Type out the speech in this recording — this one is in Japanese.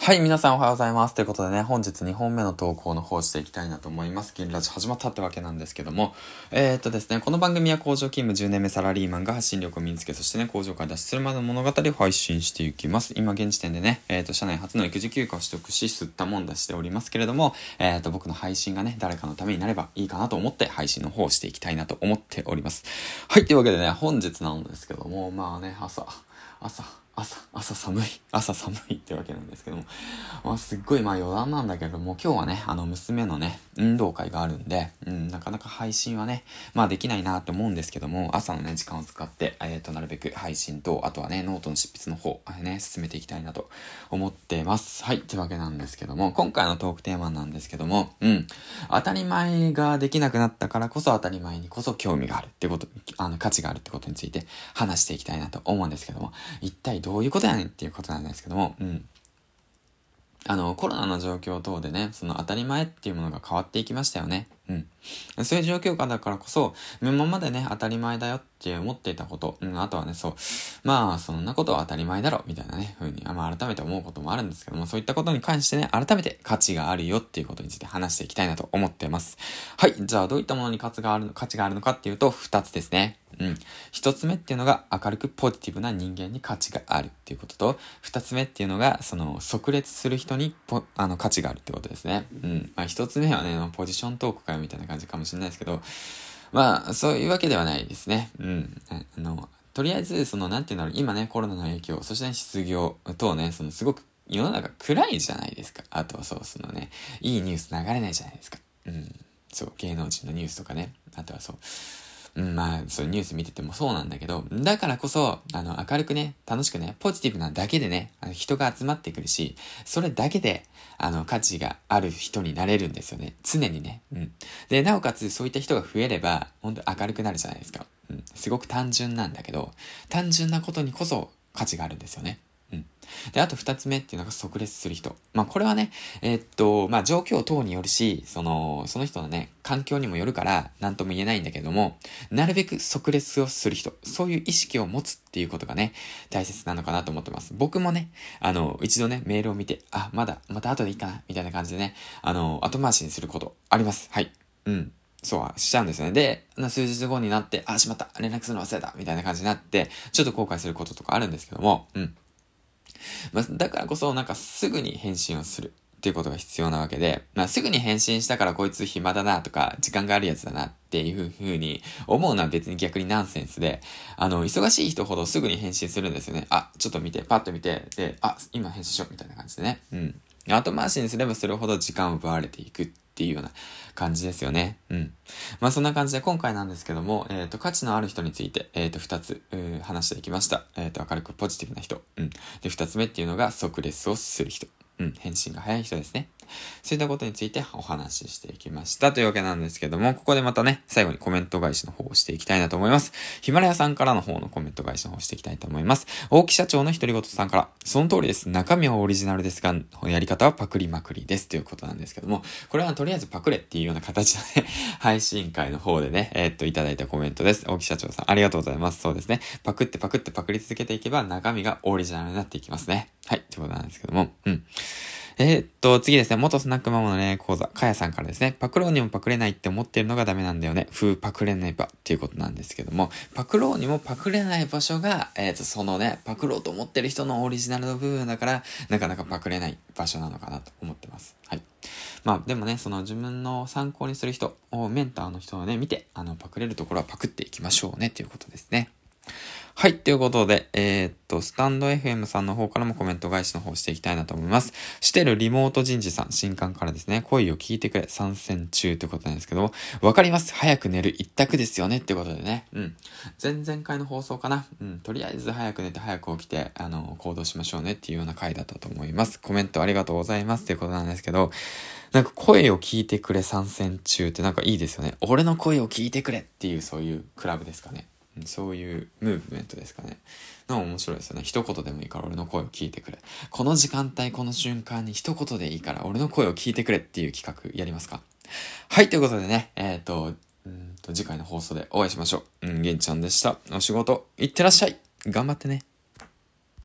はい、皆さんおはようございます。ということでね、本日2本目の投稿の方していきたいなと思います。銀ラジ始まったってわけなんですけども、えー、っとですね、この番組は工場勤務10年目サラリーマンが発信力を身につけ、そしてね、工場から脱出するまでの物語を配信していきます。今現時点でね、えー、っと、社内初の育児休暇を取得し、吸ったもんだしておりますけれども、えー、っと、僕の配信がね、誰かのためになればいいかなと思って配信の方をしていきたいなと思っております。はい、というわけでね、本日なんですけども、まあね、朝、朝、朝、朝寒い。朝寒いってわけなんですけども。まあ、すっごいまあ余談なんだけども、今日はね、あの娘のね、運動会があるんで、うん、なかなか配信はね、まあできないなと思うんですけども、朝のね、時間を使って、えっ、ー、と、なるべく配信と、あとはね、ノートの執筆の方、ね、進めていきたいなと思ってます。はい、ってわけなんですけども、今回のトークテーマなんですけども、うん、当たり前ができなくなったからこそ当たり前にこそ興味があるってこと、あの、価値があるってことについて話していきたいなと思うんですけども、一体どどういうことやねんっていうことなんですけども、うん。あの、コロナの状況等でね、その当たり前っていうものが変わっていきましたよね。うん。そういう状況下だからこそ、今までね、当たり前だよって思っていたこと、うん、あとはね、そう、まあ、そんなことは当たり前だろ、みたいなね、風に、まあ、改めて思うこともあるんですけども、そういったことに関してね、改めて価値があるよっていうことについて話していきたいなと思ってます。はい、じゃあ、どういったものに価値があるの、価値があるのかっていうと、二つですね。うん。一つ目っていうのが明るくポジティブな人間に価値があるっていうことと、二つ目っていうのが、その、即列する人にポ、あの、価値があるってことですね。うん。まあ一つ目はね、ポジショントークかよみたいな感じかもしれないですけど、まあ、そういうわけではないですね。うん。あの、とりあえず、その、なんていうんだろう、今ね、コロナの影響、そして、ね、失業等ね、その、すごく世の中暗いじゃないですか。あとは、そう、そのね、いいニュース流れないじゃないですか。うん。そう、芸能人のニュースとかね。あとはそう、うん、まあ、そうニュース見ててもそうなんだけど、だからこそ、あの、明るくね、楽しくね、ポジティブなだけでね、あの人が集まってくるし、それだけで、あの、価値がある人になれるんですよね。常にね。うん。で、なおかつ、そういった人が増えれば、本当明るくなるじゃないですか。うん。すごく単純なんだけど、単純なことにこそ価値があるんですよね。うん。で、あと二つ目っていうのが即列する人。まあこれはね、えー、っと、まあ状況等によるし、その、その人のね、環境にもよるから、なんとも言えないんだけども、なるべく即列をする人。そういう意識を持つっていうことがね、大切なのかなと思ってます。僕もね、あの、一度ね、メールを見て、あ、まだ、また後でいいかな、みたいな感じでね、あの、後回しにすることあります。はい。うん。そうはしちゃうんですよね。で、数日後になって、あ、しまった、連絡するの忘れた、みたいな感じになって、ちょっと後悔することとかあるんですけども、うん。まあ、だからこそなんかすぐに返信をするっていうことが必要なわけで、まあ、すぐに返信したからこいつ暇だなとか、時間があるやつだなっていうふうに思うのは別に逆にナンセンスで、あの、忙しい人ほどすぐに返信するんですよね。あ、ちょっと見て、パッと見て、で、あ、今返信しようみたいな感じでね。うん。後回しにすればするほど時間を奪われていくっていうような感じですよね。うん。まあそんな感じで今回なんですけども、えっ、ー、と、価値のある人について、えっ、ー、と、二つ、話していきました。えっ、ー、と、明るくポジティブな人。うん。で、二つ目っていうのが即レスをする人。うん。返信が早い人ですね。そういったことについてお話ししていきました。というわけなんですけども、ここでまたね、最後にコメント返しの方をしていきたいなと思います。ヒマラヤさんからの方のコメント返しの方をしていきたいと思います。大木社長の独り言さんから、その通りです。中身はオリジナルですが、やり方はパクリまくりです。ということなんですけども、これはとりあえずパクレっていうような形のね、配信会の方でね、えー、っと、いただいたコメントです。大木社長さん、ありがとうございます。そうですね。パクってパクってパクり続けていけば、中身がオリジナルになっていきますね。はい、ということなんですけども、うん。えー、っと、次ですね。元スナックママのね、講座、かやさんからですね。パクローにもパクれないって思ってるのがダメなんだよね。風パクれない場っていうことなんですけども、パクローにもパクれない場所が、えー、と、そのね、パクろうと思ってる人のオリジナルの部分だから、なかなかパクれない場所なのかなと思ってます。はい。まあ、でもね、その自分の参考にする人を、メンターの人をね、見て、あの、パクれるところはパクっていきましょうね、ということですね。はい。ということで、えー、っと、スタンド FM さんの方からもコメント返しの方していきたいなと思います。してるリモート人事さん、新刊からですね、声を聞いてくれ、参戦中ということなんですけども、わかります。早く寝る一択ですよねってことでね。うん。前々回の放送かな。うん。とりあえず早く寝て早く起きて、あの、行動しましょうねっていうような回だったと思います。コメントありがとうございますっていうことなんですけど、なんか声を聞いてくれ参戦中ってなんかいいですよね。俺の声を聞いてくれっていうそういうクラブですかね。そういうムーブメントですかね。の面白いですよね。一言でもいいから俺の声を聞いてくれ。この時間帯、この瞬間に一言でいいから俺の声を聞いてくれっていう企画やりますかはい、ということでね、えっ、ー、と、うんと、次回の放送でお会いしましょう。うん、げんちゃんでした。お仕事、いってらっしゃい頑張ってね。